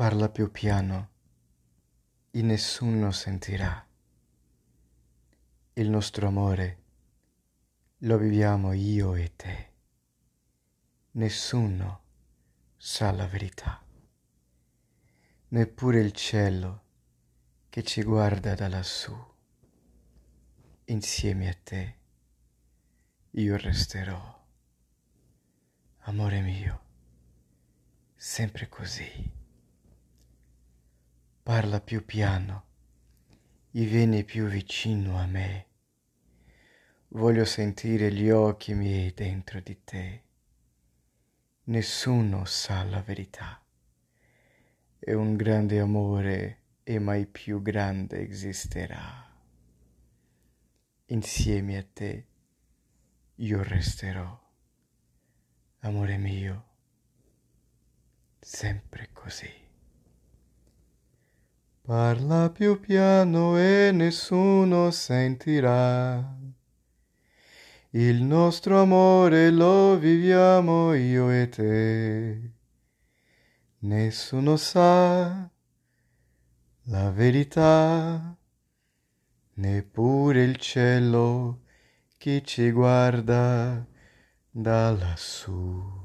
Parla più piano e nessuno sentirà. Il nostro amore lo viviamo io e te. Nessuno sa la verità, neppure il cielo che ci guarda da lassù. Insieme a te io resterò. Amore mio, sempre così. Parla più piano e vieni più vicino a me. Voglio sentire gli occhi miei dentro di te. Nessuno sa la verità. E un grande amore e mai più grande esisterà. Insieme a te io resterò, amore mio, sempre così. Parla più piano e nessuno sentirà. Il nostro amore lo viviamo io e te. Nessuno sa la verità, neppure il cielo che ci guarda da lassù.